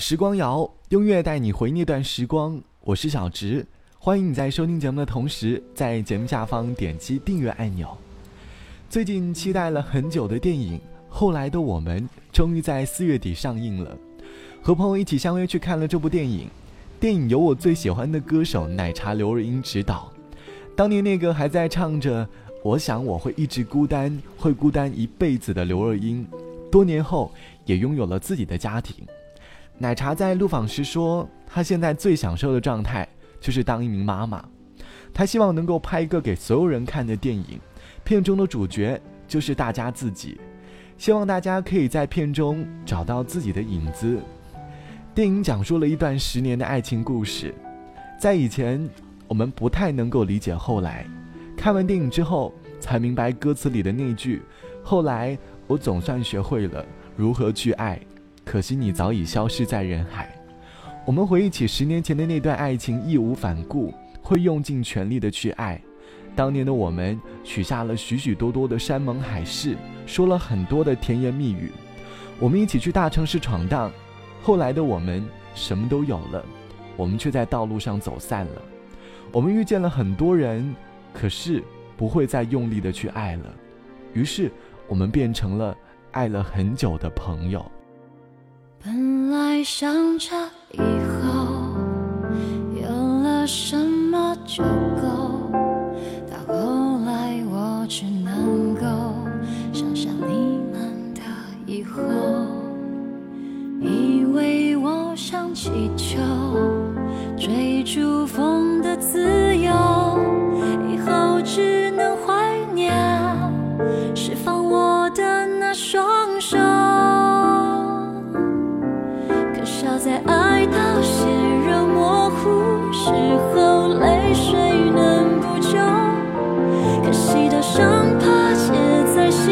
时光谣，音乐带你回那段时光。我是小直，欢迎你在收听节目的同时，在节目下方点击订阅按钮。最近期待了很久的电影《后来的我们》终于在四月底上映了，和朋友一起相约去看了这部电影。电影由我最喜欢的歌手奶茶刘若英执导，当年那个还在唱着“我想我会一直孤单，会孤单一辈子”的刘若英，多年后也拥有了自己的家庭。奶茶在录访时说，她现在最享受的状态就是当一名妈妈。她希望能够拍一个给所有人看的电影，片中的主角就是大家自己，希望大家可以在片中找到自己的影子。电影讲述了一段十年的爱情故事，在以前我们不太能够理解，后来看完电影之后才明白歌词里的那句：“后来我总算学会了如何去爱。”可惜你早已消失在人海。我们回忆起十年前的那段爱情，义无反顾，会用尽全力的去爱。当年的我们许下了许许多多的山盟海誓，说了很多的甜言蜜语。我们一起去大城市闯荡。后来的我们什么都有了，我们却在道路上走散了。我们遇见了很多人，可是不会再用力的去爱了。于是我们变成了爱了很久的朋友。本来想着以后有了什么就够，到后来我只能够想象你们的以后。以为我像气球追逐风的自由，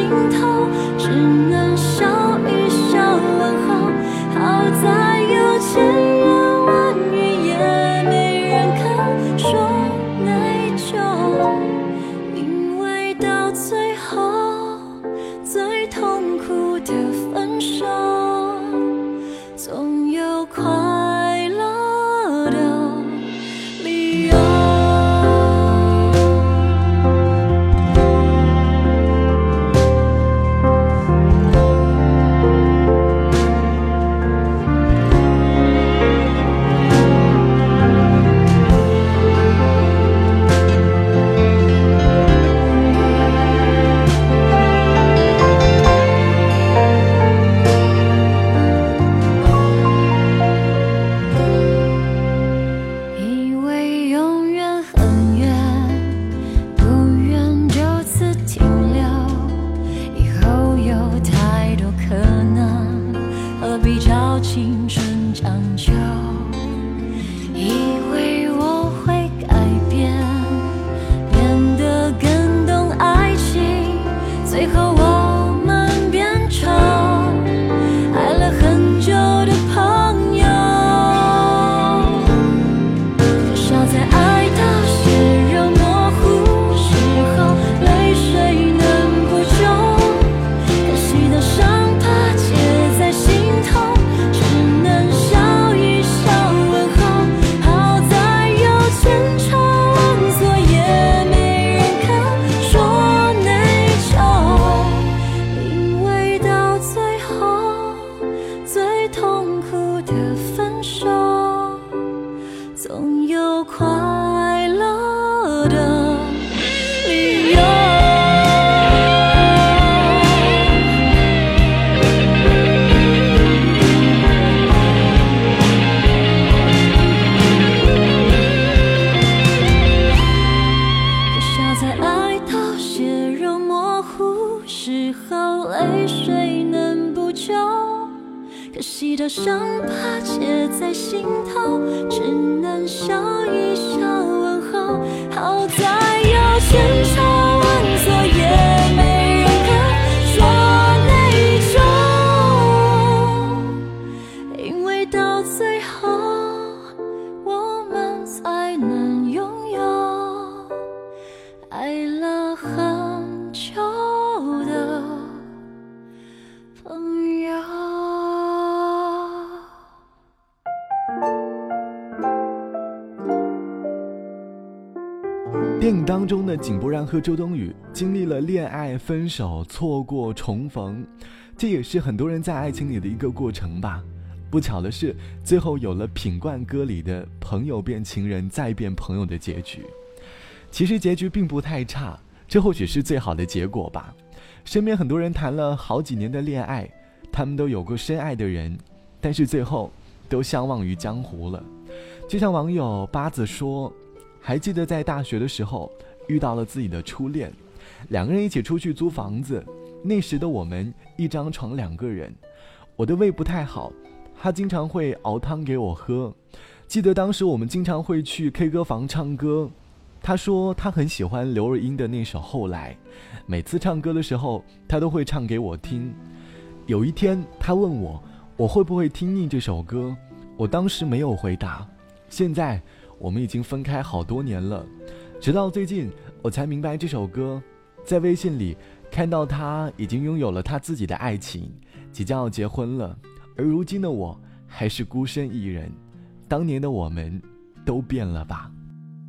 心头，谁能补救？可惜的伤疤结在心头，只能笑一笑问候。好在有千愁朋友。电影当中的井柏然和周冬雨经历了恋爱、分手、错过、重逢，这也是很多人在爱情里的一个过程吧。不巧的是，最后有了《品冠》歌里的“朋友变情人，再变朋友”的结局。其实结局并不太差，这或许是最好的结果吧。身边很多人谈了好几年的恋爱，他们都有过深爱的人，但是最后都相忘于江湖了。就像网友八子说。还记得在大学的时候遇到了自己的初恋，两个人一起出去租房子。那时的我们一张床两个人，我的胃不太好，他经常会熬汤给我喝。记得当时我们经常会去 K 歌房唱歌，他说他很喜欢刘若英的那首《后来》，每次唱歌的时候他都会唱给我听。有一天他问我我会不会听腻这首歌，我当时没有回答。现在。我们已经分开好多年了，直到最近我才明白这首歌。在微信里看到他已经拥有了他自己的爱情，即将要结婚了，而如今的我还是孤身一人。当年的我们，都变了吧？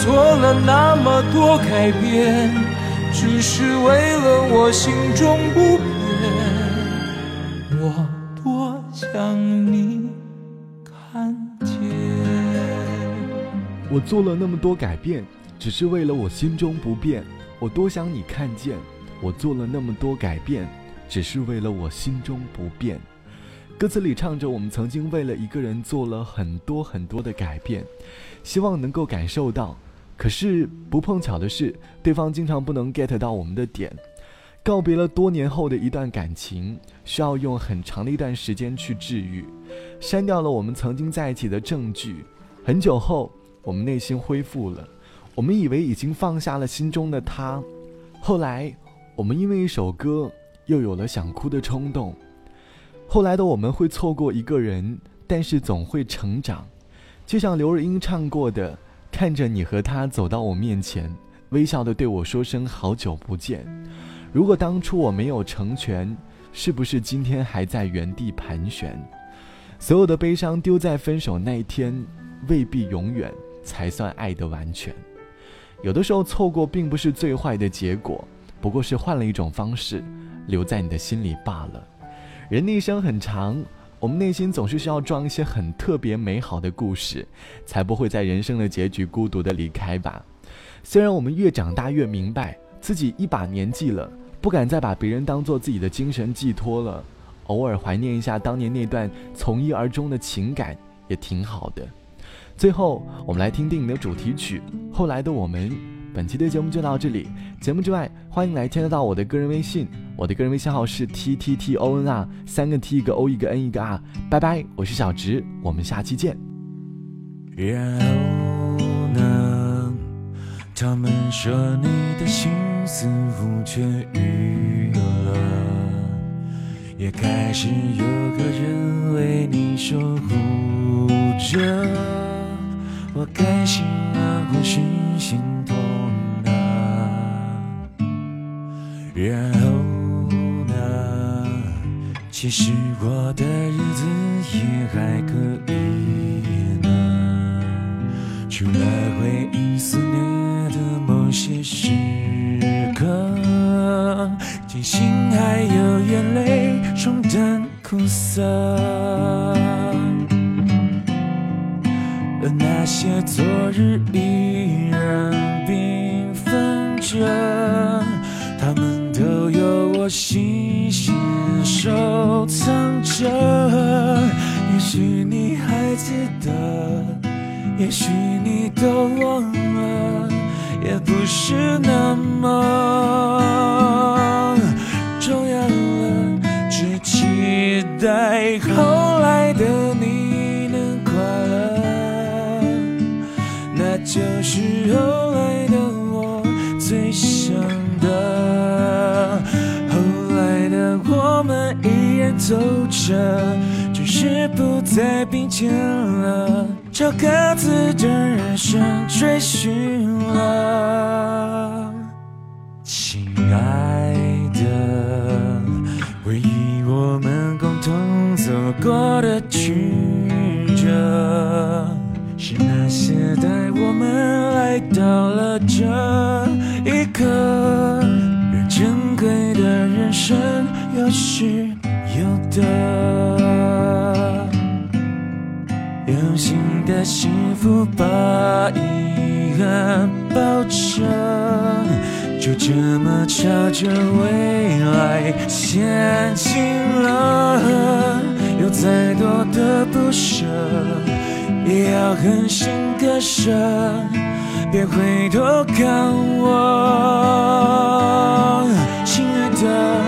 做了那么多改变，只是为了我心中不变。我多想你看见。我做了那么多改变，只是为了我心中不变。我多想你看见，我做了那么多改变，只是为了我心中不变。歌词里唱着，我们曾经为了一个人做了很多很多的改变，希望能够感受到。可是不碰巧的是，对方经常不能 get 到我们的点。告别了多年后的一段感情，需要用很长的一段时间去治愈，删掉了我们曾经在一起的证据。很久后，我们内心恢复了，我们以为已经放下了心中的他，后来，我们因为一首歌，又有了想哭的冲动。后来的我们会错过一个人，但是总会成长，就像刘若英唱过的：“看着你和他走到我面前，微笑的对我说声好久不见。如果当初我没有成全，是不是今天还在原地盘旋？所有的悲伤丢在分手那一天，未必永远才算爱的完全。有的时候错过并不是最坏的结果，不过是换了一种方式，留在你的心里罢了。”人的一生很长，我们内心总是需要装一些很特别美好的故事，才不会在人生的结局孤独的离开吧。虽然我们越长大越明白，自己一把年纪了，不敢再把别人当做自己的精神寄托了，偶尔怀念一下当年那段从一而终的情感也挺好的。最后，我们来听电影的主题曲《后来的我们》。本期的节目就到这里。节目之外，欢迎来添加到我的个人微信，我的个人微信号是 t t t o n r，三个 t 一个 o 一个 n 一个 r。拜拜，我是小直，我们下期见。然后呢？他们说你的心似乎痊愈了，也开始有个人为你守护着。我开心啊，或是心然后呢？其实我的日子也还可以呢，除了回忆肆虐的某些时刻，庆幸还有眼泪冲淡苦涩，而那些昨日依然缤纷着，有我细心收藏着，也许你还记得，也许你都忘了，也不是那么重要了，只期待后走着，只是不再并肩了，朝各自的人生追寻了。亲爱的，回忆我们共同走过的曲折，是那些带我们来到了这一刻，让珍贵的人生有时。的，用心的幸福把遗憾包着，就这么朝着未来前进了。有再多的不舍，也要狠心割舍，别回头看我，亲爱的。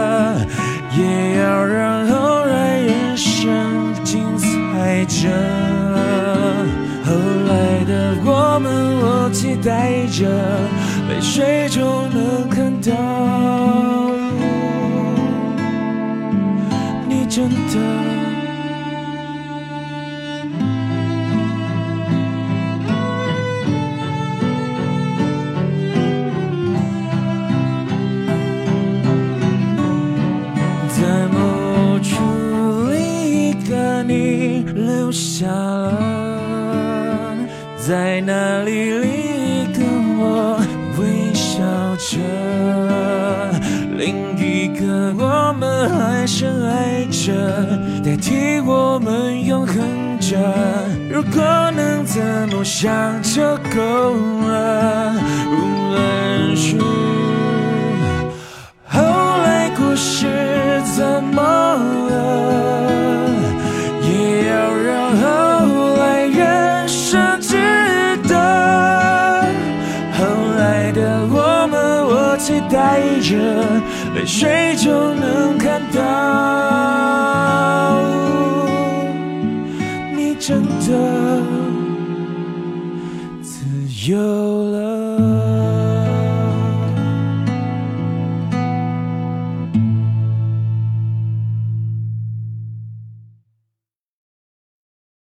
着，后来的我们，我期待着，泪水就能看到你真的。下了，在那里，另一个我微笑着。另一个我们还深爱着，代替我们永恒着。如果能这么想就够了，无论是后来故事怎么了，期待着，泪水就能看到，你真的